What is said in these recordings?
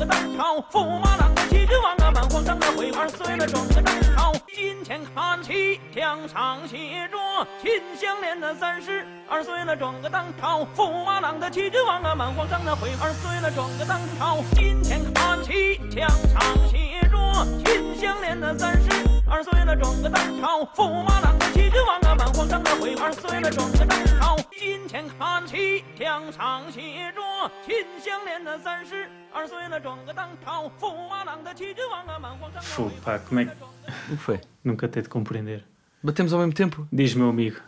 个当朝；驸马郎的齐君王啊，满皇上的回二岁了，转个当朝。今天看齐墙上写着秦香莲的三十二岁了，转个当朝；驸马郎的齐君王啊，满皇上的回二岁了，转个当朝。今天看齐墙上写着秦香莲的三十二岁了，转个当朝；驸马郎的齐君王啊，满皇上的回二岁了，转个当朝。今天看齐墙上写着秦香莲的三十二岁了，转个当朝；驸马郎的齐君王啊，满皇上的回 Fogo, pá, como é que. O que foi? Nunca teve de compreender. Batemos ao mesmo tempo? Diz meu amigo.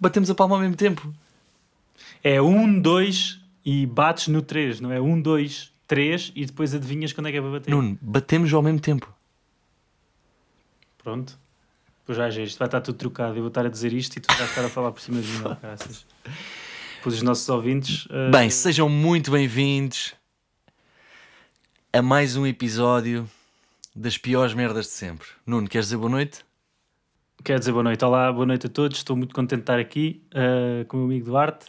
Batemos a palma ao mesmo tempo? É um, dois e bates no três, não é? Um, dois, três e depois adivinhas quando é que é para bater. Nuno, batemos ao mesmo tempo. Pronto. Pois já, já, isto vai estar tudo trocado. Eu vou estar a dizer isto e tu vais estar a falar por cima de mim, graças. Pois os nossos ouvintes. eh, Bem, sejam muito bem-vindos a mais um episódio das piores merdas de sempre. Nuno, queres dizer boa noite? Quero dizer boa noite. Olá, boa noite a todos. Estou muito contente de estar aqui eh, com o meu amigo Duarte.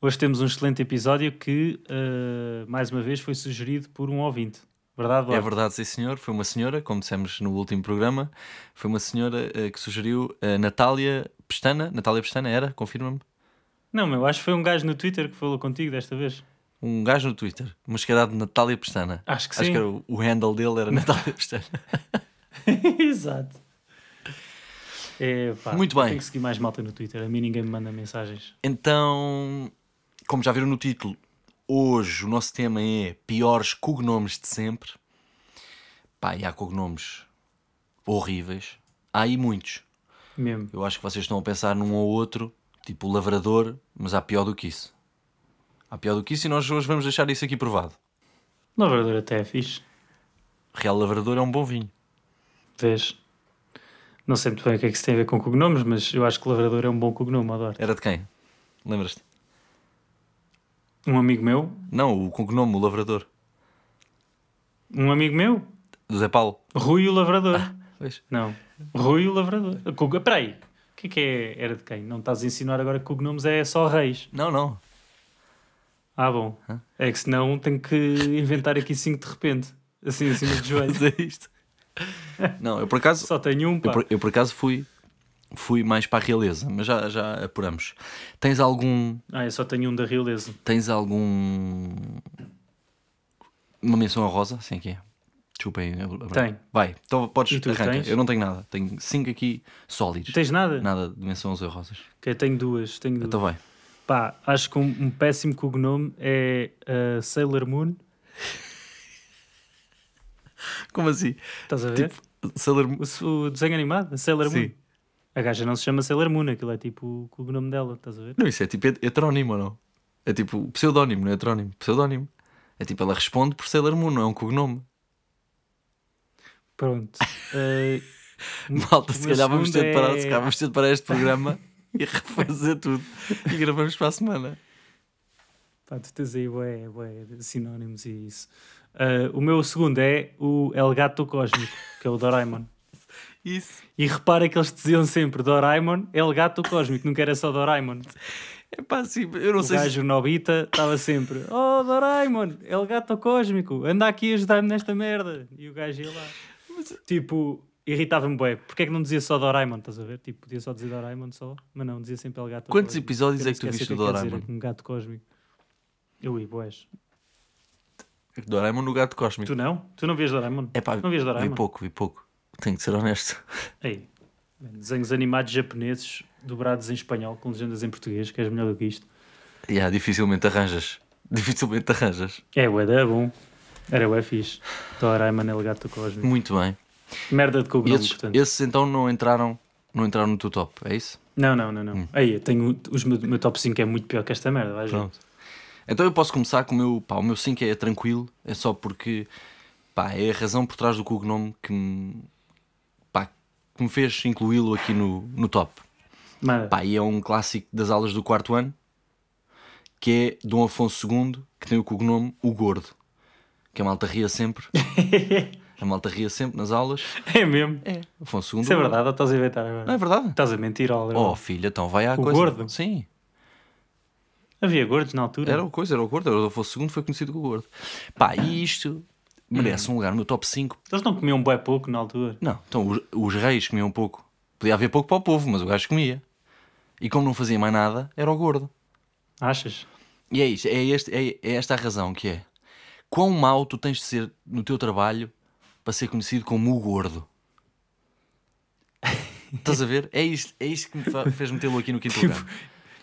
Hoje temos um excelente episódio que, eh, mais uma vez, foi sugerido por um ouvinte. Verdade, É Duarte? verdade, sim senhor. Foi uma senhora, como dissemos no último programa, foi uma senhora eh, que sugeriu a Natália Pestana. Natália Pestana era? Confirma-me. Não, meu, acho que foi um gajo no Twitter que falou contigo desta vez. Um gajo no Twitter, mas que era de Natália Pestana. Acho que Acho sim. que era o, o handle dele era Natália Pestana. Exato. É, pá, Muito bem. Tenho que seguir mais malta no Twitter. A mim ninguém me manda mensagens. Então, como já viram no título, hoje o nosso tema é piores cognomes de sempre. Pá, e há cognomes horríveis. Há aí muitos. Mesmo. Eu acho que vocês estão a pensar num ou outro, tipo o lavrador, mas há pior do que isso. Há pior do que isso e nós hoje vamos deixar isso aqui provado. Lavrador até é fixe. Real Lavrador é um bom vinho. Vês? Não sei muito bem o que é que isso tem a ver com cognomes, mas eu acho que lavrador é um bom cognome, adoro. Era de quem? Lembras-te? Um amigo meu, Não, o cognome, o Lavrador. um amigo meu, Do Zé Paulo. Rui o Lavrador. Pois. Não, Rui o Lavrador. Cog... Peraí, o que é que é? Era de quem? Não estás a insinuar agora que cognomes é só reis. Não, não. Ah, bom. É que senão tenho que inventar aqui cinco de repente. Assim, acima de joelho. Mas é isto. Não, eu por acaso Só tenho um, pá. Eu por, eu por acaso fui, fui mais para a realeza, mas já, já apuramos. Tens algum. Ah, eu só tenho um da realeza. Tens algum. Uma menção honrosa? Assim que é. Desculpa aí. Tenho. Vai, então podes tu arranca. tens? Eu não tenho nada. Tenho cinco aqui sólidos. Tens nada? Nada de menções honrosas. Ok, tenho duas. Tenho duas. Então vai. Pá, acho que um, um péssimo cognome é uh, Sailor Moon. Como assim? Estás a ver? Tipo, Sailor. O, o desenho animado, a Sailor Moon. Sim. A gaja não se chama Sailor Moon, aquilo é tipo o cognome dela, estás a ver? Não, isso é tipo het- heterónimo ou não? É tipo pseudónimo, não é heterónimo? Pseudónimo. É tipo, ela responde por Sailor Moon, não é um cognome. Pronto. Uh, Malta, se calhar vamos ter, de parar, é- se calhar vamos ter de parar este programa e refazer tudo. E gravamos para a semana. pá, tu tens aí bué, de sinónimos e isso. Uh, o meu segundo é o El Gato Cósmico, que é o Doraemon. Isso. E repara que eles diziam sempre Doraemon, El Gato Cósmico, nunca era só Doraemon. É pá, sim, eu não O sei se... gajo Nobita estava sempre Oh Doraemon, El Gato Cósmico, anda aqui a ajudar-me nesta merda. E o gajo ia lá. Tipo, irritava-me bué. Porquê é que não dizia só Doraemon, estás a ver? Tipo, podia só dizer Doraemon só, mas não, dizia sempre El Gato Quantos Cósmico. episódios é que tu viste do sei o Doraemon? Um gato cósmico. Eu ia, boés. Doraemon no gato cósmico. Tu não? Tu não vias Doraemon? É pá, não vias vi Doraemon? pouco, vi pouco. Tenho de ser honesto. Ei, desenhos animados japoneses dobrados em espanhol com legendas em português, que és melhor do que isto. Yeah, dificilmente arranjas. Dificilmente arranjas. É, ué, é bom. Era ué fixe. Doraemon, El Gato Cósmico. Muito bem. Merda de cognome, Esses, portanto. esses então não entraram não entraram no teu top, é isso? Não, não, não, não. Hum. Aí, eu tenho os meu, meu top 5 é muito pior que esta merda, vais ver. Pronto. Então eu posso começar com o meu. Pá, o meu 5 é tranquilo, é só porque. Pá, é a razão por trás do cognome que me. Que me fez incluí-lo aqui no, no top. Pá, e é um clássico das aulas do quarto ano, que é Dom Afonso II, que tem o cognome O Gordo. Que a malta ria sempre. a malta ria sempre nas aulas. É mesmo. É, Afonso II. Isso é verdade ou estás a inventar agora? Não é verdade? Estás a mentir, Oliver. Oh, filha, então vai à O coisa. Gordo? Sim. Havia gordos na altura? Era o coisa, era o gordo, era o Afonso II, foi conhecido como gordo. Pá, e isto merece um lugar no meu top 5. Eles não comiam bué pouco na altura. Não, então os, os reis comiam pouco. Podia haver pouco para o povo, mas o gajo comia. E como não fazia mais nada, era o gordo. Achas? E é isto, é, este, é, é esta a razão que é. Quão mau tu tens de ser no teu trabalho para ser conhecido como o gordo? Estás a ver? É isto, é isto que me fez metê-lo aqui no quinto lugar.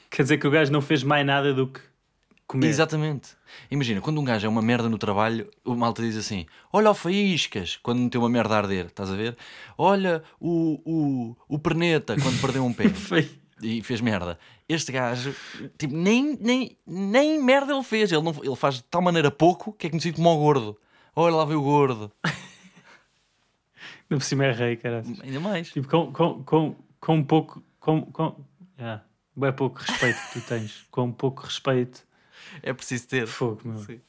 Quer dizer que o gajo não fez mais nada do que comer. Exatamente. Imagina, quando um gajo é uma merda no trabalho, o malta diz assim: Olha o Faíscas, quando meteu uma merda a arder, estás a ver? Olha o, o, o Perneta, quando perdeu um pé e fez merda. Este gajo, tipo, nem, nem, nem merda ele fez. Ele, não, ele faz de tal maneira pouco que é conhecido como o gordo. Olha lá veio o gordo. No por cima é rei, cara. Ainda mais. Tipo, com, com, com, com pouco. Com, com, yeah. Bué pouco respeito que tu tens. Com pouco respeito. É preciso ter. Fogo, meu. Sim.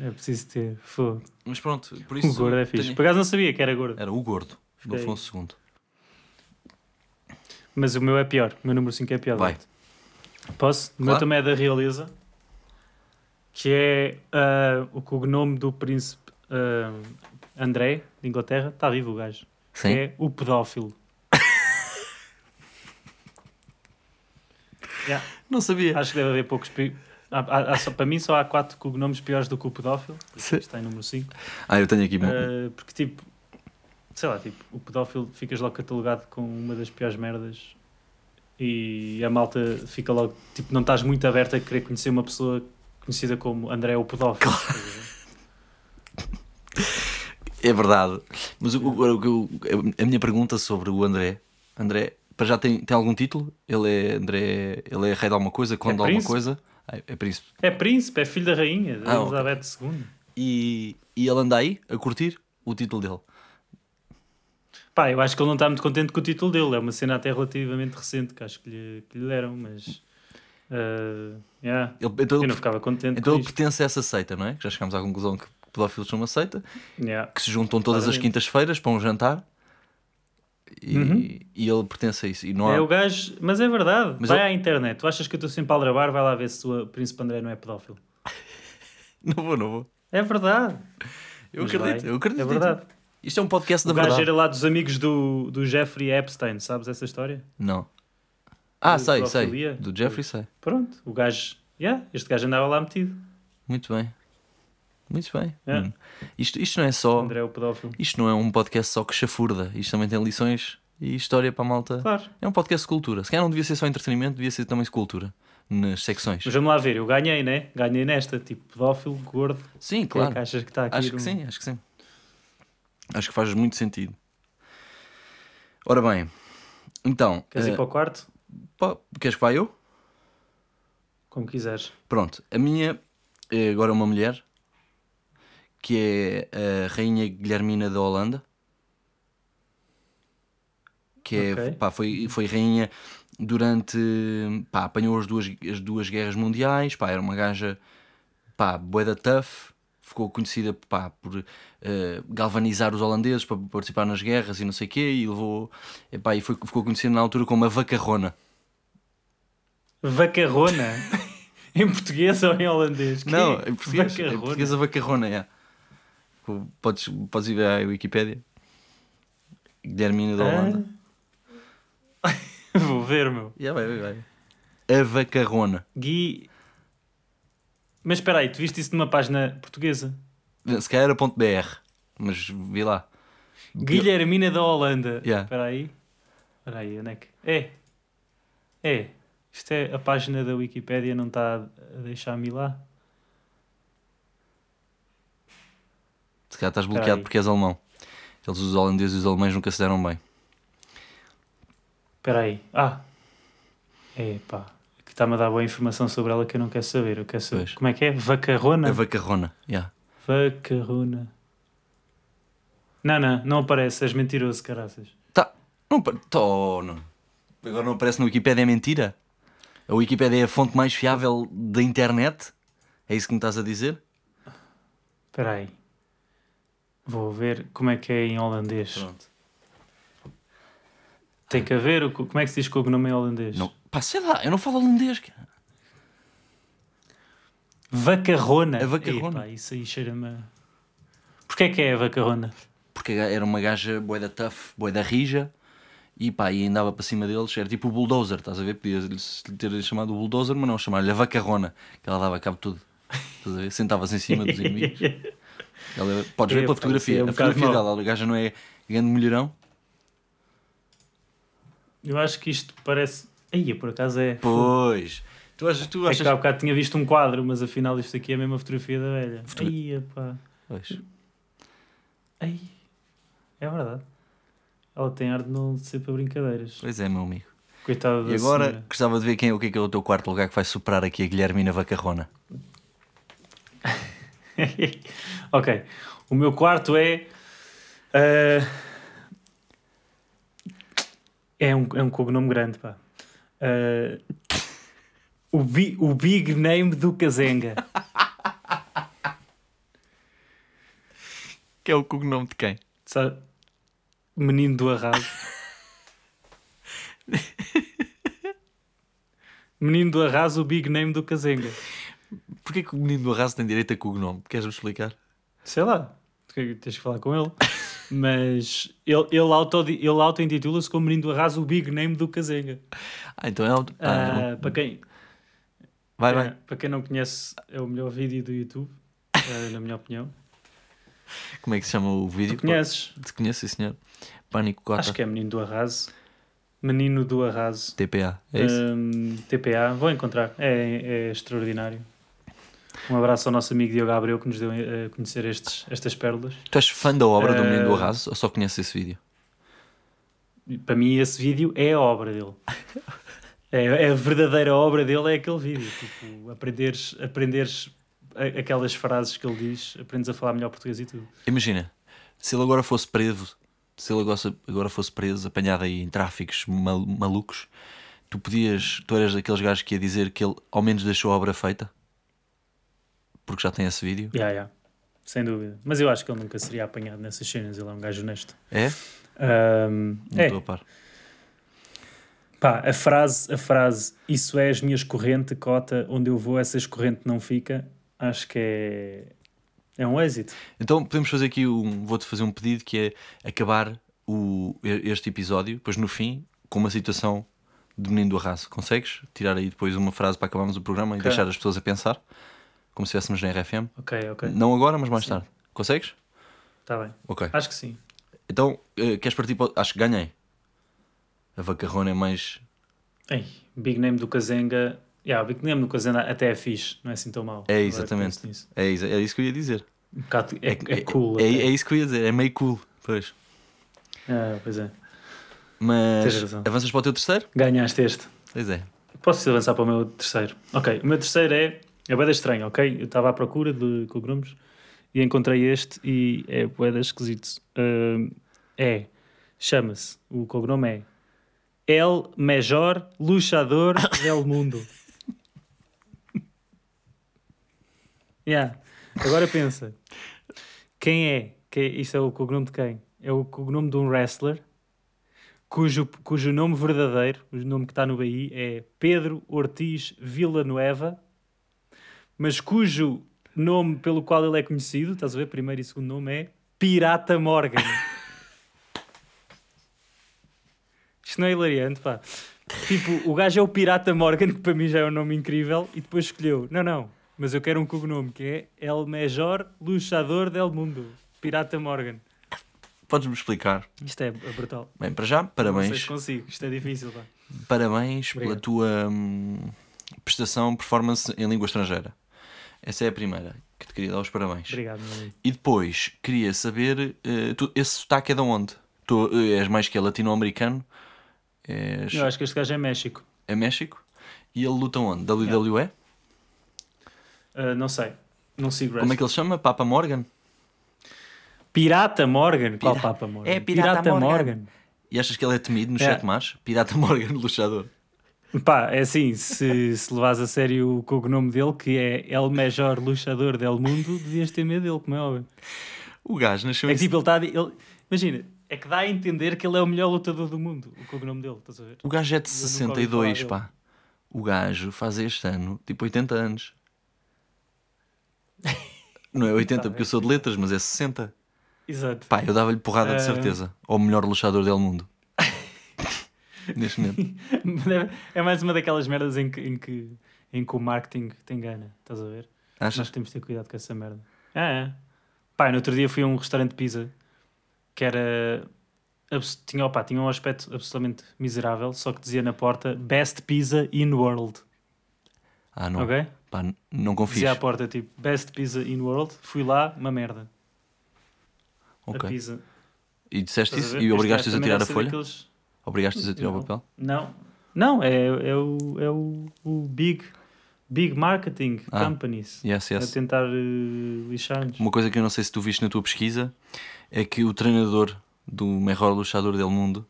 É preciso ter. Fogo. Mas pronto, por O isso. gordo é fixe. tenho- Por acaso não sabia que era gordo. Era o gordo, do Ok. Afonso II. Mas o meu é pior. O meu número 5 é pior. Vai. Posso? O meu Claro. também é da realeza. Que é ah, o cognome do príncipe ah, André, de Inglaterra. Está vivo o gajo. Sim. É o pedófilo. Yeah. Não sabia. Acho que deve haver poucos. Há- há- só- para mim só há quatro cognomes piores do que o pedófilo. Está em número 5. Ah, eu tenho aqui. Uh, porque tipo, sei lá, tipo, o pedófilo ficas logo catalogado com uma das piores merdas e a malta fica logo, tipo, não estás muito aberto a querer conhecer uma pessoa conhecida como André o pedófilo. ver? É verdade. Mas o- o- o- a minha pergunta sobre o André. André, para já tem, tem algum título? Ele é André. Ele é rei de alguma coisa, conde de alguma coisa? Ah, é príncipe. É príncipe, é filho da rainha, de Ah. Elizabeth II. E, e ele anda aí a curtir o título dele. Pá, eu acho que ele não está muito contente com o título dele, é uma cena até relativamente recente que acho que lhe, que lhe deram, mas. uh, yeah. Ele, então Eu ele, não ficava contente então ele isto. pertence a essa seita, não é? Que já chegámos à conclusão que pedófilos são uma seita, Yeah. que se juntam todas as Claramente. quintas-feiras para um jantar. E, Uhum. e ele pertence a isso. E não há... É o gajo, mas é verdade. Mas vai eu- à internet. Tu achas que eu estou sempre a aldrabar? Vai lá ver se o príncipe André não é pedófilo. Não vou, não vou. É verdade. Eu Mas acredito, vai. eu acredito. É verdade. Isto é um podcast da o gajo verdade. era lá dos amigos do, do Jeffrey Epstein, sabes essa história? Não. Ah, De sei, sei. Do Jeffrey, sei. Pronto, o gajo, yeah, este gajo andava lá metido. Muito bem. Muito bem. É. Hum. Isto, isto não é só. André é o pedófilo. Isto não é um podcast só que chafurda. Isto também tem lições e história para a malta. Claro. É um podcast de cultura. Se calhar não devia ser só entretenimento, devia ser também cultura. Nas secções. Mas vamos lá ver, eu ganhei, né? Ganhei nesta, tipo pedófilo, gordo. Sim, é claro. que achas que está aqui? Acho que no- sim, acho que sim. Acho que faz muito sentido. Ora bem, então. Queres eh, ir para o quarto? pá, queres que vá eu? Como quiseres. Pronto, a minha é agora uma mulher que é a Rainha Guilhermina da Holanda. Que é, Ok. pá, foi, foi rainha durante. Pá, apanhou as duas, as duas guerras mundiais. Pá, era uma gaja. Pá, boeda tough. Ficou conhecida pá, por eh, galvanizar os holandeses para participar nas guerras e não sei o quê. E, levou, epá, e foi, ficou conhecida na altura como a vacarrona. Vacarrona? em português ou em holandês? Que? Não, em português, em Vacarrona. português a vacarrona, é. Podes, podes ir ver à Wikipédia. Guilhermina da Holanda. Vou ver, meu. Já vai, vai, vai. A vacarrona. Gui. Mas espera aí, tu viste isso numa página portuguesa? Se calhar era .br, mas vi lá. Guilhermina da Holanda. Yeah. Espera aí. Espera aí, onde é que... É. É. Isto é a página da Wikipédia, não está a deixar-me lá? Calhar estás bloqueado porque és alemão. Eles, os holandeses e os alemães, nunca se deram bem. Espera aí. Ah. É pá. Que está-me a dar boa informação sobre ela que eu não quero saber. Eu quero saber. Pois. Como é que é? Vacarrona? A vacarrona. Yeah. Vacarrona. Não, não, não aparece. És mentiroso, caraças. Tá. Não, pa- tó, não. Agora não aparece no Wikipedia, é mentira? A Wikipedia é a fonte mais fiável da internet? É isso que me estás a dizer? Espera aí. Vou ver como é que é em holandês. Pronto. Tem que haver. o co- Como é que se diz cognome em holandês? Não. Pá, sei lá, eu não falo holandês. cara. Vacarrona. A vacarrona. Epá, isso aí cheira-me. a- Porquê é que é a vacarrona? Porque era uma gaja boeda tough, boeda rija. E pá, e andava para cima deles. Era tipo o bulldozer, estás a ver? Podia-se lhe ter chamado o bulldozer, mas não, chamar-lhe a vacarrona. Que ela dava cabo de tudo. Estás a ver? Sentava-se em cima dos inimigos. Ela, podes ver Epá, pela fotografia. é um a fotografia mau. dela, a gaja não é grande mulherão. Eu acho que isto parece. Aí, por acaso é. Pois. Tu achas, tu É achas que há bocado tinha visto um quadro, mas afinal isto aqui é a mesma fotografia da velha. Fotogra- Aí, pá. Pois. Ai. É verdade. Ela tem ar de não ser para brincadeiras. Pois é, meu amigo. Coitada da E agora senhora. gostava de ver quem, o que é que é o teu quarto lugar que vai superar aqui a Guilhermina Vacarrona. ok. O meu quarto é. ah, é, um, é um cognome grande, pá. Ah, o, bi, o big name do Kazenga. Que é o cognome de quem? Sabe? Menino do arraso. Menino do arraso, o big name do Kazenga. Porquê que o menino do arraso tem direito a cognome? Queres-me explicar? Sei lá, tens que falar com ele. Mas ele, ele, auto, ele auto-intitula-se como Menino do Arraso, o big name do Kazenga. Ah, então é o... Ah, Ah, para, quem, vai, é, vai. para quem não conhece, é o melhor vídeo do YouTube, ah, na minha opinião. Como é que se chama o vídeo? Tu conheces? Te conheço, sim, senhor. Pânico Cota. Acho que é Menino do Arraso. Menino do Arraso. TPA. É isso? Hum, TPA, vou encontrar, é, é extraordinário. Um abraço ao nosso amigo Diogo Abreu que nos deu a conhecer estes, estas pérolas. Tu és fã da obra do menino do eh, arraso ou só conheces esse vídeo? Para mim, esse vídeo é a obra dele. É, é a verdadeira obra dele, é aquele vídeo. Tipo, aprenderes, aprenderes aquelas frases que ele diz, aprendes a falar melhor português e tudo. Imagina, se ele agora fosse preso, se ele agora, agora fosse preso, apanhado aí em tráficos mal- malucos, tu podias, tu eras daqueles gajos que ia dizer que ele ao menos deixou a obra feita? Porque já tem esse vídeo? Yeah, yeah. Sem dúvida. Mas eu acho que ele nunca seria apanhado nessas cenas, ele é um gajo honesto. É? Ahm, Não é, estou a par. pá, a frase, a frase, isso é as minhas correntes, cota, onde eu vou, essas correntes não fica, acho que é, é um êxito. Então podemos fazer aqui um. Vou-te fazer um pedido que é acabar o, este episódio, depois no fim, com uma situação do menino do arraso. Consegues? Tirar aí depois uma frase para acabarmos o programa e Ok. deixar as pessoas a pensar, como se estivéssemos na RFM. Ok, ok. Não agora, mas mais Sim. tarde. Consegues? Está bem. Ok. Acho que sim. Então, eh, queres partir para. Acho que ganhei. A vacarrona é mais. Ei, Big Name do Kazenga. Yeah, Big Name do Kazenga até é fixe, não é assim tão mau. É, exatamente. É, isso- é isso que eu ia dizer. Um bocado- é, é, cool. É, até. é isso que eu ia dizer. É meio cool. Pois. Ah, pois é. Mas. Avanças para o teu terceiro? Ganhaste este. Pois é. Posso avançar para o meu terceiro? Ok, o meu terceiro é. É boeda estranho, ok? Eu estava à procura de cognomes e encontrei este e é boeda esquisito. Ahm, é. Chama-se. O cognome é. El Major Luchador del Mundo. Yeah. Agora pensa. Quem é? Que isto é o cognome de quem? É o cognome de um wrestler cujo, cujo nome verdadeiro, o nome que está no BI, é Pedro Ortiz Villanueva, mas cujo nome pelo qual ele é conhecido, estás a ver? Primeiro e segundo nome é Pirata Morgan. Isto não é hilariante, pá. Tipo, o gajo é o Pirata Morgan, que para mim já é um nome incrível, e depois escolheu, não, não, mas eu quero um cognome que é El Major Luchador del Mundo. Pirata Morgan. Podes-me explicar? Isto é brutal. Bem, para já, Não sei parabéns. se consigo, isto é difícil, pá. Parabéns pela Obrigado. tua hum, prestação, performance em língua estrangeira. Essa é a primeira que te queria dar os parabéns. Obrigado, meu amigo. E depois queria saber: eh, tu- esse sotaque é de onde? Tu eh, és mais que é latino-americano? É, Eu acho que este gajo é México. é México. E ele luta onde? WWE? Ah, não sei. Não sigo Como é que ele chama? Papa Morgan? Pirata Morgan. Qual Pira- Papa Morgan? É Pirata Morgan. Morgan. E achas que ele é temido no É. chat mais? Pirata Morgan, luchador. Pá, é assim, se, se levas a sério o cognome dele, que é El Major Luchador del Mundo, devias ter medo dele, como é óbvio. O gajo nasceu É que tipo, ele está. Ele, imagina, é que dá a entender que ele é o melhor lutador do mundo, o cognome dele, estás a ver? O gajo é de Eu nunca ouvi 62, falar pá. O gajo faz este ano tipo 80 anos. Não é 80 Tá porque eu sou de letras, mas é 60. Exato. Pá, eu dava-lhe porrada de Ah. certeza. Ao melhor luchador del mundo. Neste momento. É mais uma daquelas merdas em que, em que, em que o marketing te engana, estás a ver? Achas? Nós temos de ter cuidado com essa merda. É, é. Pá, no outro dia fui a um restaurante de pizza que era. Tinha, opa, tinha um aspecto absolutamente miserável, só que dizia na porta Best Pizza in World. Ah, não. Ok? Pá, não confies. Dizia à porta tipo Best Pizza in World. Fui lá, uma merda. A Ok. pizza. E disseste a isso? E Este obrigaste-os a tirar a folha? daqueles- Obrigaste-os a tirar o Não. papel? Não, não, é, é, o, é o, o Big, big Marketing Ah, Companies Yes, a yes. tentar eh, lixar-nos. Uma coisa que eu não sei se tu viste na tua pesquisa é que o treinador do melhor luchador del mundo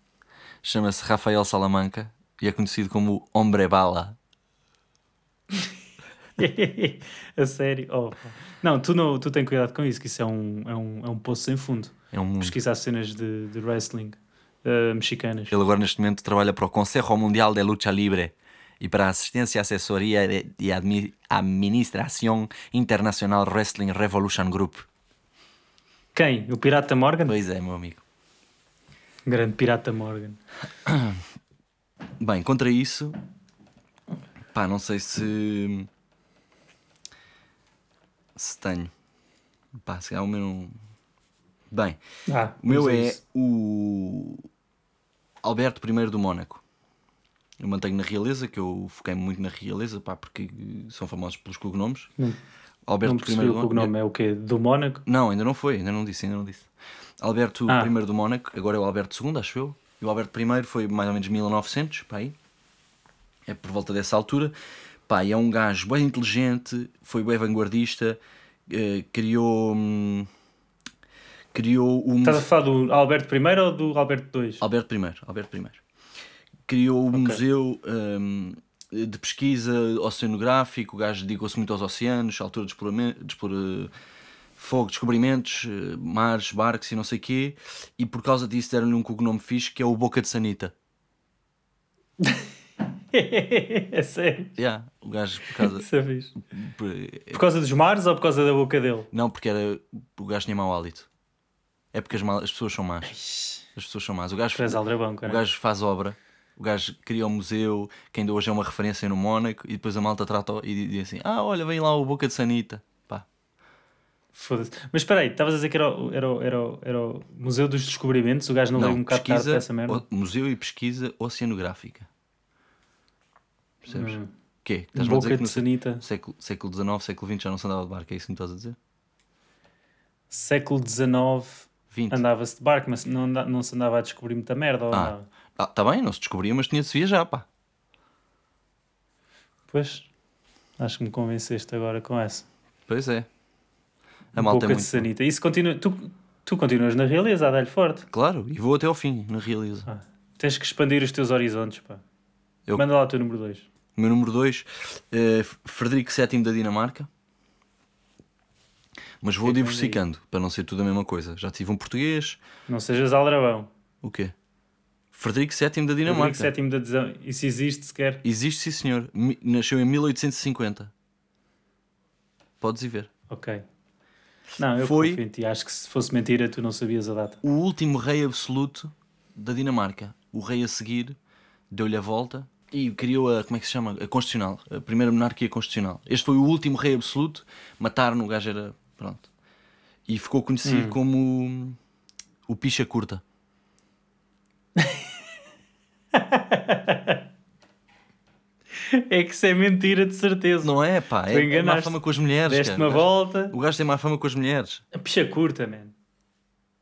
chama-se Rafael Salamanca e é conhecido como Hombre Bala. a sério? Oh, não, tu não, tu tem cuidado com isso, que isso é um, é um, é um poço sem fundo. É um mundo. Pesquisar cenas de, de wrestling eh, mexicanas. Ele agora neste momento trabalha para o Consejo Mundial de Lucha Libre e para a Assistência, Assessoria e Admi- Administração Internacional Wrestling Revolution Group. Quem? O Pirata Morgan? Pois é, meu amigo. Grande Pirata Morgan. Bem, contra isso, pá, não sei se. Se tenho. Pá, se calhar o meu. Bem, Ah, o meu é isso. o Alberto I do Mónaco. Eu mantenho na realeza, que eu foquei muito na realeza, pá, porque são famosos pelos cognomes. Não, Alberto não I percebi do o cognome, é o quê? Do Mónaco? Não, ainda não foi, ainda não disse, ainda não disse. Alberto Ah. I do Mónaco, agora é o Alberto II, acho eu. E o Alberto I foi mais ou menos 1900, pá aí. É por volta dessa altura. Pá, é um gajo bem inteligente, foi bem vanguardista, eh, criou. hum, criou um. Estás a falar do Alberto I ou do Alberto II? Alberto I, Alberto I. Criou um museu hum, de pesquisa oceanográfico, o gajo dedicou-se muito aos oceanos, à altura de, exploramento, de explora- fogo, descobrimentos, eh, mares, barcos e não sei o quê, e por causa disso deram-lhe um cognome fixe que é o Boca de Sanita. é sério? Yeah, o gajo por causa. Isso é por- Por causa dos mares ou por causa da boca dele? não, porque era, o gajo tinha mau hálito. É porque as, mal- as pessoas são más. As pessoas são más. O gajo, és aldrabão, o gajo faz obra, o gajo cria um museu, que ainda hoje é uma referência no Mónaco, e depois a malta trata e diz assim: Ah, olha, vem lá o Boca de Sanita. Pá, Foda-se. Mas espera aí, estavas a dizer que era, o- era, o- era, o- era o Museu dos Descobrimentos? O gajo não, veio um bocado tarde para essa merda? Museu e Pesquisa Oceanográfica. Percebes? Hum. O quê? Estás-me a dizer Boca que de no Sanita. século, século XIX, século XX já não se andava de barco, é isso que me estás a dizer? Século XIX 20. andava-se de barco, mas não, anda- não se andava a descobrir muita merda. Ou Ah. Ah, tá bem, não se descobria, mas tinha de se viajar, pá. Pois, acho que me convenceste agora com essa. Pois é. A malta é de muito. Sanita. Isso continua. Tu, tu continuas na realeza, a dar-lhe forte. Claro, e vou até ao fim, na realiza. Ah, tens que expandir os teus horizontes, pá. Eu- Manda lá o teu número 2. O meu número 2, Frederico VII da Dinamarca. Mas vou diversificando, para não ser tudo a mesma coisa. Já tive um português. Não sejas aldrabão. O quê? Frederico VII da Dinamarca. Frederico sétimo da adesão. Isso existe sequer? Existe, sim, senhor. Nasceu em 1850. Podes ir ver. Ok. Não, eu Foi- confio em ti. Acho que se fosse mentira, tu não sabias a data. O último rei absoluto da Dinamarca. O rei a seguir deu-lhe a volta e criou a, como é que se chama? A constitucional. A primeira monarquia constitucional. Este foi o último rei absoluto. Mataram, o gajo era, pronto. E ficou conhecido como o picha curta. É que isso é mentira, de certeza. Não é, pá? Tu É, é má fama com as mulheres. Deste cara. uma volta. O gajo tem má fama com as mulheres. A picha curta, man.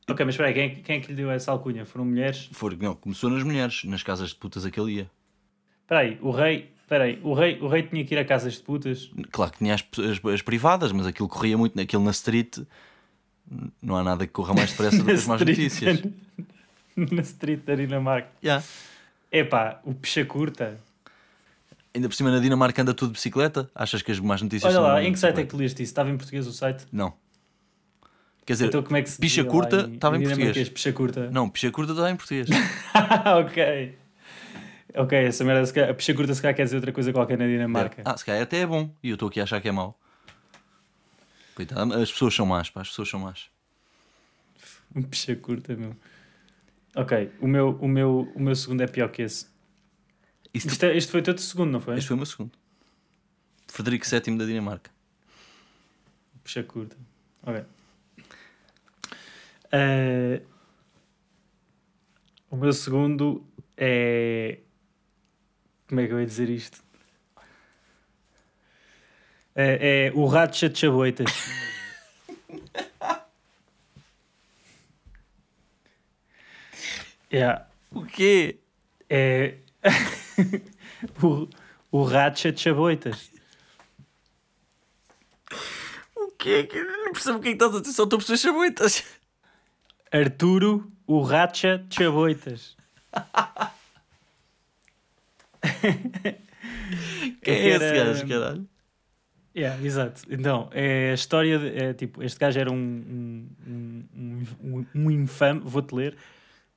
Ok, mas espera aí, quem, é que- quem é que lhe deu essa alcunha? Foram mulheres? For, não, começou nas mulheres, nas casas de putas a que ele ia. Espera aí, o rei... Espera aí, o rei, o rei tinha que ir a casas de putas. Claro que tinha as, as- as privadas, mas aquilo corria muito naquilo na street. Não há nada que corra mais depressa do que as más notícias. na street da Dinamarca. Yeah. Epá, o picha curta. Ainda por cima na Dinamarca anda tudo de bicicleta? Achas que as más notícias Olha lá, em que site é que leste isso? Estava em português o site? Não. Quer dizer, Então como é que se picha curta em- estava em dinamarquês? português. Picha curta. Não, picha curta está em português. ok. Ok, essa merda, se calhar- a picha curta se calhar quer dizer outra coisa qualquer na Dinamarca. Ah, se calhar até é bom. E eu estou aqui a achar que é mau. Coitado, as pessoas são más, pá, as pessoas são más. Um picha curta, meu. Ok, o meu, o, meu, o meu segundo é pior que esse. Isto, Isto é- este foi todo segundo, não foi? este foi o meu segundo. Frederico VII da Dinamarca. Picha curta. Ok. Eh, o meu segundo é. Como é que eu ia dizer isto? É, é o Ratchet Chaboitas. yeah. O quê? É. o, o Ratchet Chaboitas. O quê? Não percebo o que é que estás a dizer, só estou a perceber chaboitas. Arturo, o Ratchet Chaboitas. Quem é esse gajo, caralho? Yeah, exato. Então, é a história. De, é, tipo, este gajo era um, um, um, um, um infame. Vou-te ler.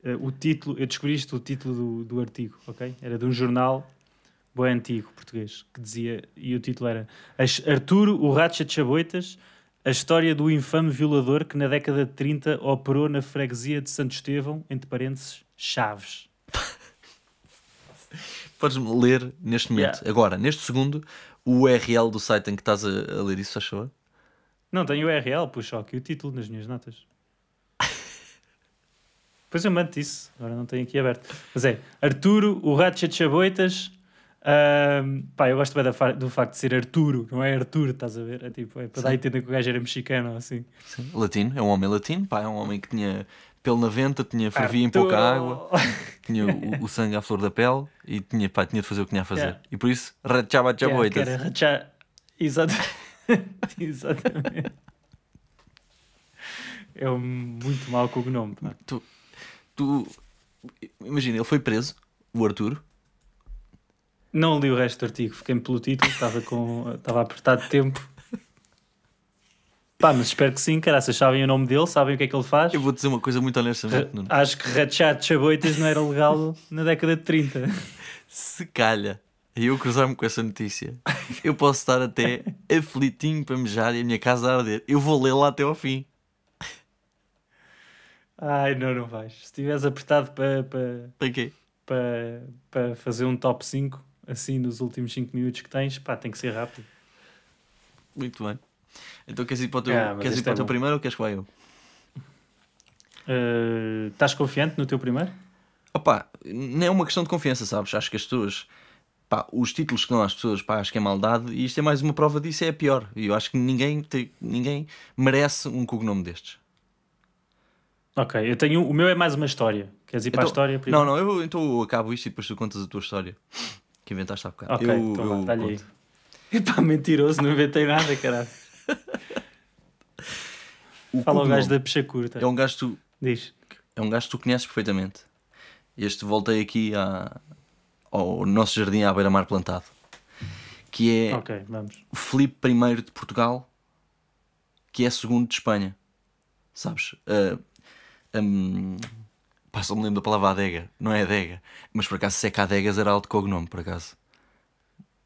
eh, o título, eu descobri isto, o título do, do artigo, ok? Era de um jornal bem antigo, português, que dizia, e o título era Arturo, o Ratchet Chaboitas, a história do infame violador que na década de 30 operou na freguesia de Santo Estevão, entre parênteses, Chaves. Podes-me ler neste momento, Yeah. agora, neste segundo, o URL do site em que estás a, a ler isso, favor? Não, tenho o URL, puxa aqui o título nas minhas notas. Depois eu mando isso, agora não tenho aqui aberto. Mas é, Arturo, o Ratchet Chaboitas. ahm, pá, eu gosto bem da do facto de ser Arturo, não é Arturo, estás a ver? É tipo, é para dar a entender que o gajo era mexicano ou assim. Sim. Latino, é um homem latino, pá, é um homem que tinha pelo na venta, tinha fervia em pouca água, tinha o, o sangue à flor da pele e tinha, pá, tinha de fazer o que tinha a fazer. Yeah. E por isso, rachaba Yeah, era Ratcha- Exato. Exatamente. É um muito mau cognome. pá. Tu, tu, imagina, ele foi preso, o Arturo, Não li o resto do artigo, fiquei pelo título, estava com estava apertado de tempo. Pá, mas espero que sim, cara. Vocês sabem o nome dele, sabem o que é que ele faz. eu vou dizer uma coisa muito honestamente, Nuno. Acho que rachar chaboitas não era legal na década de 30. Se calha e eu cruzar-me com essa notícia, eu posso estar até aflitinho para mejar e a minha casa a arder. Eu vou lê-la até ao fim. Ai, não, não vais. Se estiveres apertado para, para, Para quê? para, para fazer um top 5, assim, nos últimos 5 minutos que tens, pá, tem que ser rápido. Muito bem. Então queres ir para o teu, Ah, queres ir para é teu primeiro ou queres que vá eu? Uh, estás confiante no teu primeiro? Opa, não é uma questão de confiança, sabes? Acho que as pessoas, pá, os títulos que dão às pessoas, pá, acho que é maldade e isto é mais uma prova disso, é pior. E eu acho que ninguém, ninguém merece um cognome destes. Ok, eu tenho. O meu é mais uma história. Queres ir para a Então- história Não, primeiro? não, eu, então eu acabo isto e depois tu contas a tua história que inventaste há bocado. Ok, eu, então eu dá-lhe aí. Epá, mentiroso, não inventei nada, caralho. O Fala o gajo da pecha curta. É um gajo que tu, Diz. é um gajo que tu conheces perfeitamente. Este voltei aqui à, ao nosso jardim à beira-mar plantado. Que é Ok, vamos. o Filipe I de Portugal, que é segundo de Espanha. Sabes? Uh, um, pá, me lembro da palavra adega. Não é adega. Mas por acaso Seca Adegas era alto cognome, por acaso.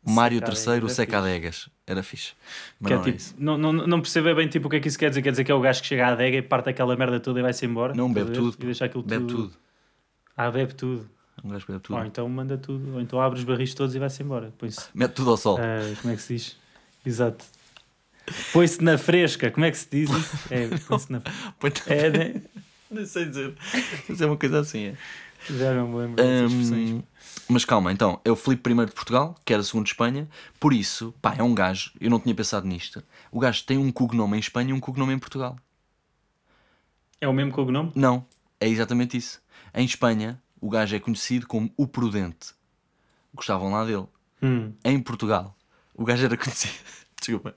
Mário III, Seca. Adegas. Era fixe. Mas é não é tipo, não, não, não percebo bem tipo, o que é que isso quer dizer. Quer dizer que é o gajo que chega à adega e parte aquela merda toda e vai-se embora? Não, bebe tudo. E deixa aquilo Bebe tudo. tudo. Ah, bebe tudo. Um gajo bebe tudo. Ou então manda tudo. Ou então abre os barris todos e vai-se embora. Mete tudo ao sol. ah, como é que se diz? Exato. Põe-se na fresca. Como é que se diz isso? É, põe-se na. Põe-te- É, né? Não sei dizer. Mas é uma coisa assim. É. Já não me lembro. Hum, mas calma, então, é o Filipe I de Portugal, que era segundo de Espanha, por isso, pá, é um gajo, eu não tinha pensado nisto. O gajo tem um cognome em Espanha e um cognome em Portugal. É o mesmo cognome? Não, é exatamente isso. Em Espanha, o gajo é conhecido como o Prudente. Gostavam lá dele. Hum. Em Portugal, o gajo era conhecido. Desculpa.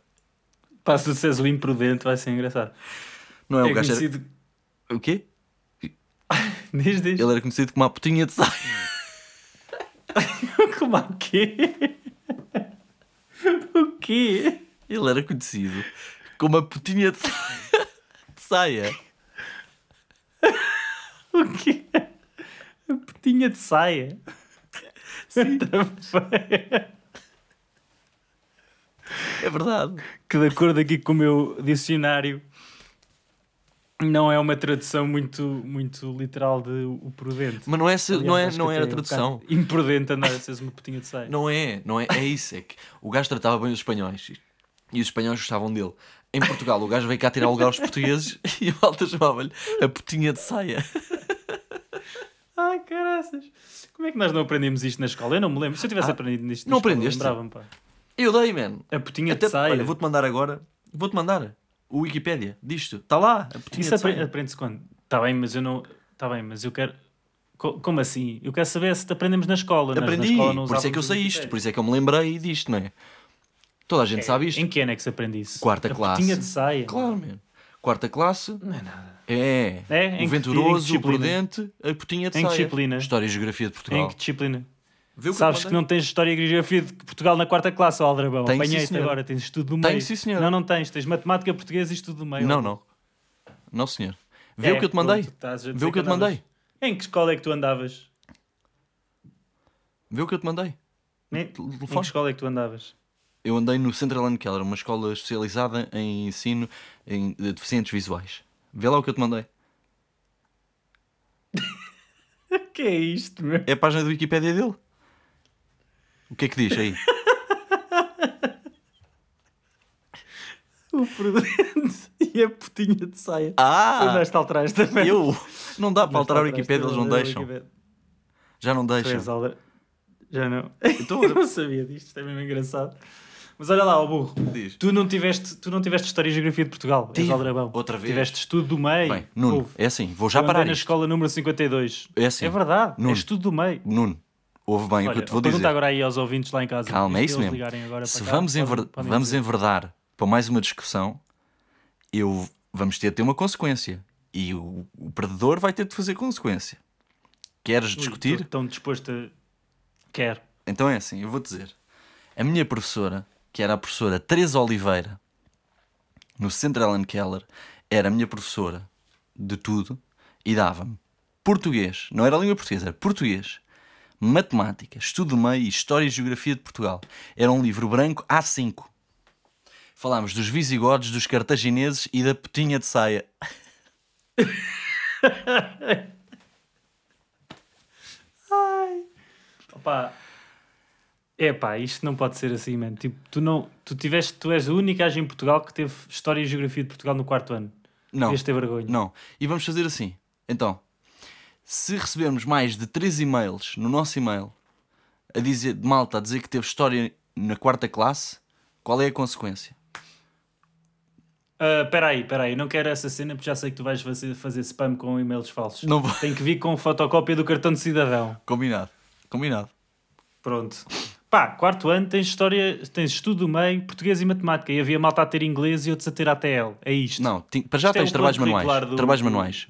Pá, se tu disseres o imprudente, vai ser engraçado. Não é, É o gajo conhecido. era. O quê? Diz, diz. Ele era conhecido como a putinha de saia. Como o quê? o quê? Ele era conhecido como a putinha de saia. De saia. O quê? A putinha de saia. Sim. É verdade. que de acordo aqui com o meu dicionário não é uma tradução muito, muito literal de o prudente. Mas não é, se- Aliás, não é, não era é um tradução. bocado Imprudente andar a seres uma putinha de saia. Não é, não é, é isso. É que o gajo tratava bem os espanhóis e os espanhóis gostavam dele. Em Portugal, o gajo veio cá tirar o lugar aos portugueses e a malta chamava-lhe a putinha de saia. Ai, caraças. Como é que nós não aprendemos isto na escola? Eu não me lembro. Se eu tivesse aprendido isto na Ah, não escola, lembrava-me, pá. Eu dei, man. A putinha Até, de saia. olha, vou-te mandar agora. Vou-te mandar o Wikipédia disto. Está lá. Isso aprende-se quando? Está bem, mas eu não... Está bem, mas eu quero... Co- Como assim? Eu quero saber se aprendemos na escola. Nós na Aprendi. escola Por isso é que eu sei isto. Por isso é que eu me lembrei disto, não é? Toda a gente sabe isto. Em que ano é que se aprende isso? Quarta a classe. putinha de saia. Claro, man. Quarta classe. Não é nada. É. É? Em o em venturoso, o prudente, a putinha de Em que saia. disciplina? História e Geografia de Portugal. Em que disciplina? Vê o que Sabes que não tens História e Geografia de Portugal na quarta classe, ó Aldrabão. Tenho, Apanhei-te agora, tens estudo do Tenho, meio. sim, senhor. Não, não tens. Tens Matemática, Português e estudo do meio. Não, não. Não, senhor. Vê É, o que eu te mandei. pronto, estás a dizer Vê o que eu te andavas- mandei. Em que escola é que tu andavas? Vê o que eu te mandei. Em, em Telefone. que escola é que tu andavas? Eu andei no Central Land Keller, uma escola especializada em ensino em, de deficientes visuais. Vê lá o que eu te mandei. que é isto, meu? É a página do Wikipédia dele. O que é que diz aí? O prudente e a putinha de saia. Tu Ah! andaste atrás também. Eu! Não dá para alterar o atrás Wikipédia, eles não deixam. Já não Tu deixam. Já não. Então, Eu não sabia disto, isto é mesmo engraçado. Mas olha lá, ó burro. Diz. Tu não tiveste, tu não tiveste História e Geografia de Portugal, és. Aldrabão. Outra vez. Tiveste estudo do meio. Bem, Nuno, Ouve. é assim, vou já Eu parar na isto. escola número 52. É assim. É verdade, Nuno. é estudo do meio. Nuno, ouve bem o que Olha, eu te vou dizer. agora aí aos ouvintes lá em casa. Calma, é Se isso mesmo. Se cá, vamos, podem- podem vamos dizer. enverdar para mais uma discussão, eu, vamos ter de ter uma consequência. E o, o perdedor vai ter de fazer consequência. Queres discutir? estou tão disposto a... Quero. Então é assim, eu vou dizer. A minha professora, que era a professora Teresa Oliveira, no Central and Keller, era a minha professora de tudo e dava-me português, não era a língua portuguesa, era português, matemática, estudo do meio e história e geografia de Portugal. Era um livro branco A5. Falámos dos visigodos, dos cartagineses e da putinha de saia. Opa. É pá, isto não pode ser assim, mano. Tipo, tu não, tu tiveste, tu és a única em Portugal que teve História e Geografia de Portugal no quarto ano. Não. Devias ter vergonha. Não. E vamos fazer assim. Então, se recebermos mais de 3 e-mails no nosso e-mail a dizer, de malta a dizer que teve história na quarta classe, qual é a consequência? Ah, Espera aí, espera aí, não quero essa cena porque já sei que tu vais fazer, fazer spam com e-mails falsos. Não vou. Tem que vir com fotocópia do cartão de cidadão. Combinado. Combinado. Pronto. Pá, quarto ano tens história, tens estudo do meio, português e matemática. E havia malta a ter inglês e outros a ter ATL. É isto. Não, para já Isto é tens o trabalhos manuais. do- Trabalhos manuais.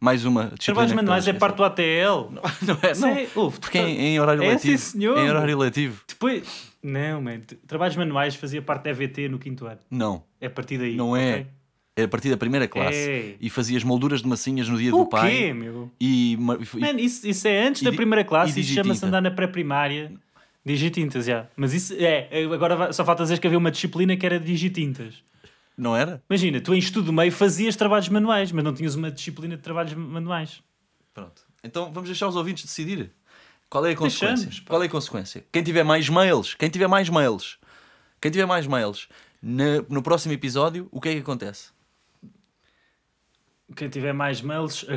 Mais uma disciplina. Trabalhos manuais é parte do ATL. esquecer. Não é, não. ouve, Porque em, em horário É, letivo. sim, senhor. Em horário letivo. Depois. Não, man. Trabalhos manuais fazia parte da EVT no quinto ano. Não. É a partir daí. Não é. ok? É a partir da primeira classe. É. E fazias molduras de massinhas no dia O do pai. quê, meu? E, e- Man, isso, isso é antes e da primeira e classe. Isso chama-se digitinta. andar na pré-primária. Digitintas, já. Mas isso é. Agora só falta dizer que havia uma disciplina que era digitintas. Não era? Imagina, tu em estudo do meio fazias trabalhos manuais, mas não tinhas uma disciplina de trabalhos manuais. Pronto. Então vamos deixar os ouvintes decidir. Qual é a consequência? Deixamos. Qual é a consequência? Quem tiver mais mails, quem tiver mais mails, quem tiver mais mails, na- no próximo episódio, o que é que acontece? Quem tiver mais mails a,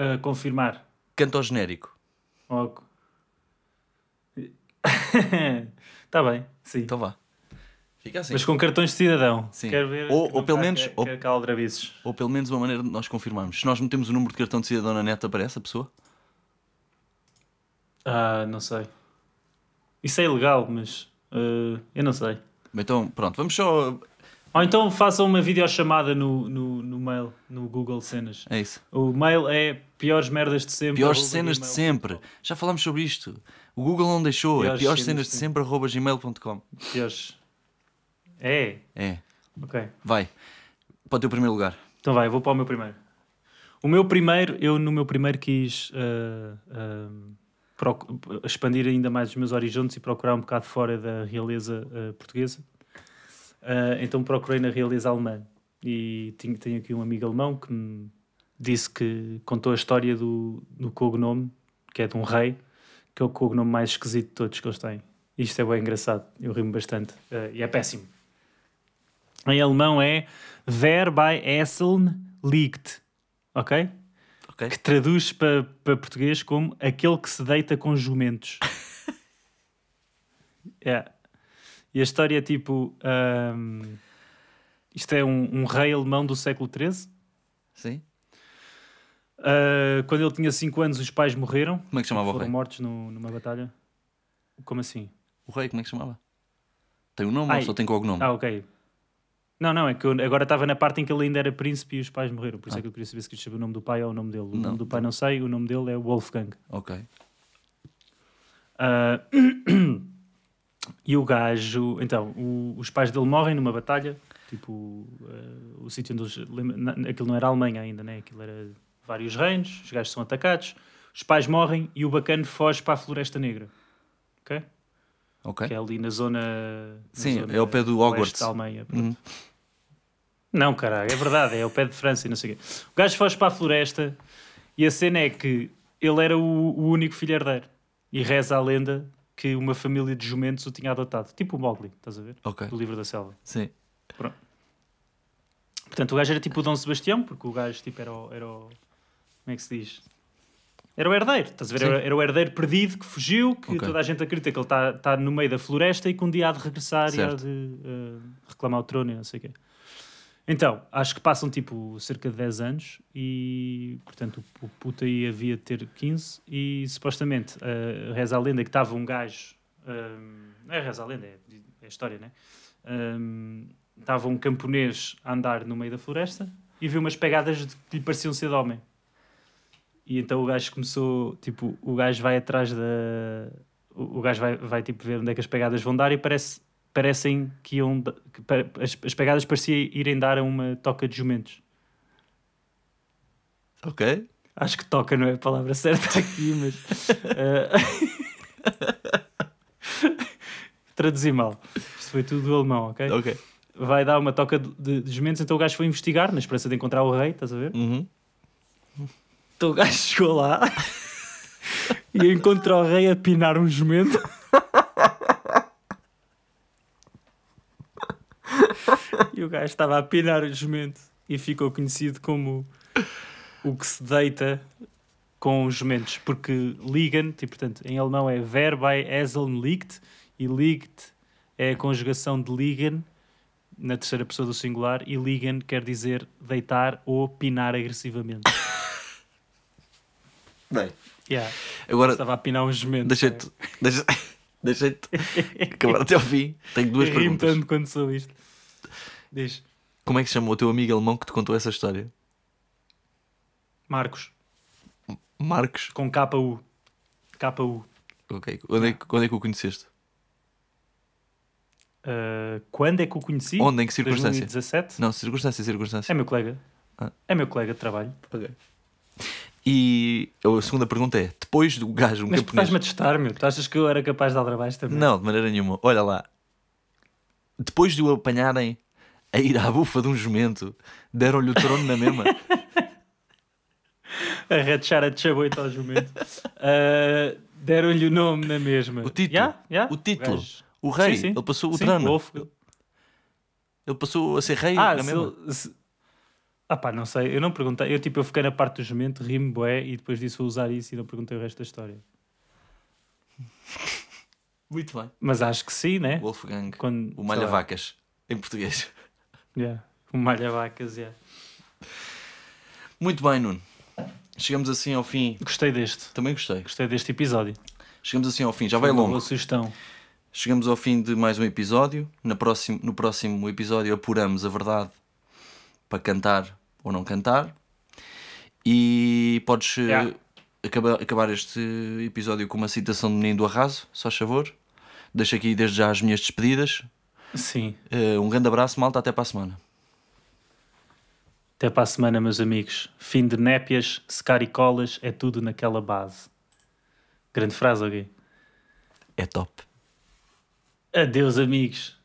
a- a confirmar. Canta ao genérico. Logo. Está bem, sim. Então vá. Fica assim. Mas com cartões de cidadão. Sim. Quero ver. Ou- ou pelo menos- Quero, ou- aldrabices. Ou pelo menos uma maneira de nós confirmarmos. Se nós metemos o número de cartão de cidadão na net, aparece a pessoa? Ah, não sei. Isso é ilegal, mas. ah, eu não sei. Então, pronto, vamos só. Ou então façam uma videochamada no, no, no mail, no Google Cenas. É isso. O mail é piores merdas de sempre. Piores cenas de sempre. Já falámos sobre isto. O Google não deixou. é Piores piores cenas cenas de sempre, arroba gmail.com. com. Piores. É? É. Ok. Vai. Para o teu primeiro lugar. Então vai, vou para o meu primeiro. O meu primeiro, eu no meu primeiro quis ah, procu- expandir ainda mais os meus horizontes e procurar um bocado fora da realeza ah, portuguesa. Então procurei na realeza alemã. E tenho, tenho aqui um amigo alemão que me disse que contou a história do, do cognome, que é de um rei, que é o cognome mais esquisito de todos que eles têm. Isto é bem engraçado, eu rimo bastante. E é péssimo. Em alemão é Wer bei Essen liegt. Ok? Ok? Que traduz para, para português como aquele que se deita com jumentos. É. E a história é tipo. ahm, isto é um, um rei alemão do século XIII. Sim. Ah, quando ele tinha 5 anos, os pais morreram. Como é que chamava o Foram rei? mortos no- numa batalha. Como assim? O rei, como é que chamava? Tem um nome Ai. ou só tem cognome? Ah, ok. Não, não, é que eu agora estava na parte em que ele ainda era príncipe e os pais morreram. Por isso Ah. é que eu queria saber se queria saber o nome do pai ou o nome dele. O Não, nome do pai não sei, o nome dele é Wolfgang. Ok. Ah, e o gajo, então, o- os pais dele morrem numa batalha, tipo, ah, o sítio onde eles. na- Aquilo não era a Alemanha ainda, né? Aquilo era vários reinos, os gajos são atacados, os pais morrem e o bacana foge para a Floresta Negra, ok? Ok. Que é ali na zona. na Sim, zona é ao pé do Hogwarts. da Alemanha. pronto. Uhum. Não, caralho, é verdade, é ao pé de França e não sei o quê. O gajo foge para a floresta e a cena é que ele era o, o único filho herdeiro. E reza a lenda que uma família de jumentos o tinha adotado. Tipo o Mowgli, estás a ver? Ok. Do livro da selva. Sim. Portanto, o gajo era tipo o Dom Sebastião, porque o gajo tipo, era, o, era o. Como é que se diz? Era o herdeiro, estás a ver? Era, era o herdeiro perdido que fugiu, que Ok. toda a gente acredita que ele está tá no meio da floresta e que um dia há de regressar e há Certo. de eh, reclamar o trono e não sei o quê. Então, acho que passam tipo cerca de 10 anos e, portanto, o, puto aí havia de ter 15 e supostamente eh, reza a lenda que estava um gajo. eh, não é reza a lenda, é, é história, né? Ehm, Estava um camponês a andar no meio da floresta e viu umas pegadas de, que lhe pareciam ser de homem. E então o gajo começou, tipo, o gajo vai atrás da. O gajo vai, vai tipo ver onde é que as pegadas vão dar e parece, parecem que iam. que as, as pegadas pareciam irem dar a uma toca de jumentos. Ok. Acho que toca não é a palavra certa aqui, mas. eh, Traduzi mal. Isto foi tudo do alemão, ok? Ok. Vai dar uma toca de, de, de jumentos, então o gajo foi investigar na esperança de encontrar o rei, estás a ver? Uhum. Então o gajo chegou lá e encontrou o rei a pinar um jumento. e o gajo estava a pinar o jumento e ficou conhecido como o que se deita com os jumentos, porque liegen, tipo, portanto, em alemão é Wer bei Eseln liegt e liegt é a conjugação de liegen na terceira pessoa do singular e liegen quer dizer deitar ou pinar agressivamente. Bem, Yeah. agora Estava a pinar um jumento. deixei-te deixa, deixei-te acabar até ao fim. Tenho duas Rimo perguntas. tanto quando sou isto. Diz. Como é que se chama o teu amigo alemão que te contou essa história? Marcos, Marcos. com KU. KU. Ok. Onde é, que- onde é que o conheceste? Uh, quando é que o conheci? Onde? Em que circunstância? 2017? Não, circunstância, circunstância. É meu colega. Ah. É meu colega de trabalho. Ok. E a segunda pergunta é: depois do gajo, um Mas camponês. estás-me a testar, meu. Tu achas que eu era capaz de dar trabalhos também? Não, de maneira nenhuma. Olha lá. Depois de o apanharem a ir à bufa de um jumento, deram-lhe o trono na mesma. A rachar a chaboita ao jumento. Uh, Deram-lhe o nome na mesma. O título. Yeah, yeah. O título. gajo- O rei, Sim, sim. ele passou o Sim, trono. Wolf. Ele passou a ser rei Ah, na mesma. se- Ah pá, não sei, eu não perguntei. Eu tipo, eu fiquei na parte do jumento, rimo bué e depois disso vou usar isso e não perguntei o resto da história. Muito bem. Mas acho que sim, né? Wolfgang, Quando, o malha vacas. em português. Yeah. O malha-vacas, yeah. Muito bem, Nuno. Chegamos assim ao fim. Gostei deste. Também gostei. Gostei deste episódio. Chegamos assim ao fim. Já vai Uma longo. boa sugestão. Chegamos ao fim de mais um episódio. Na próximo, no próximo episódio apuramos a verdade para cantar ou não cantar. E podes eh, Yeah. acaba- acabar este episódio com uma citação do Menino do Arraso, só favor. Deixo aqui desde já as minhas despedidas. Sim. Eh, um grande abraço, malta. Até para a semana. Até para a semana, meus amigos. Fim de népias, secar e colas, é tudo naquela base. Grande frase, ok? É top. Adeus, amigos.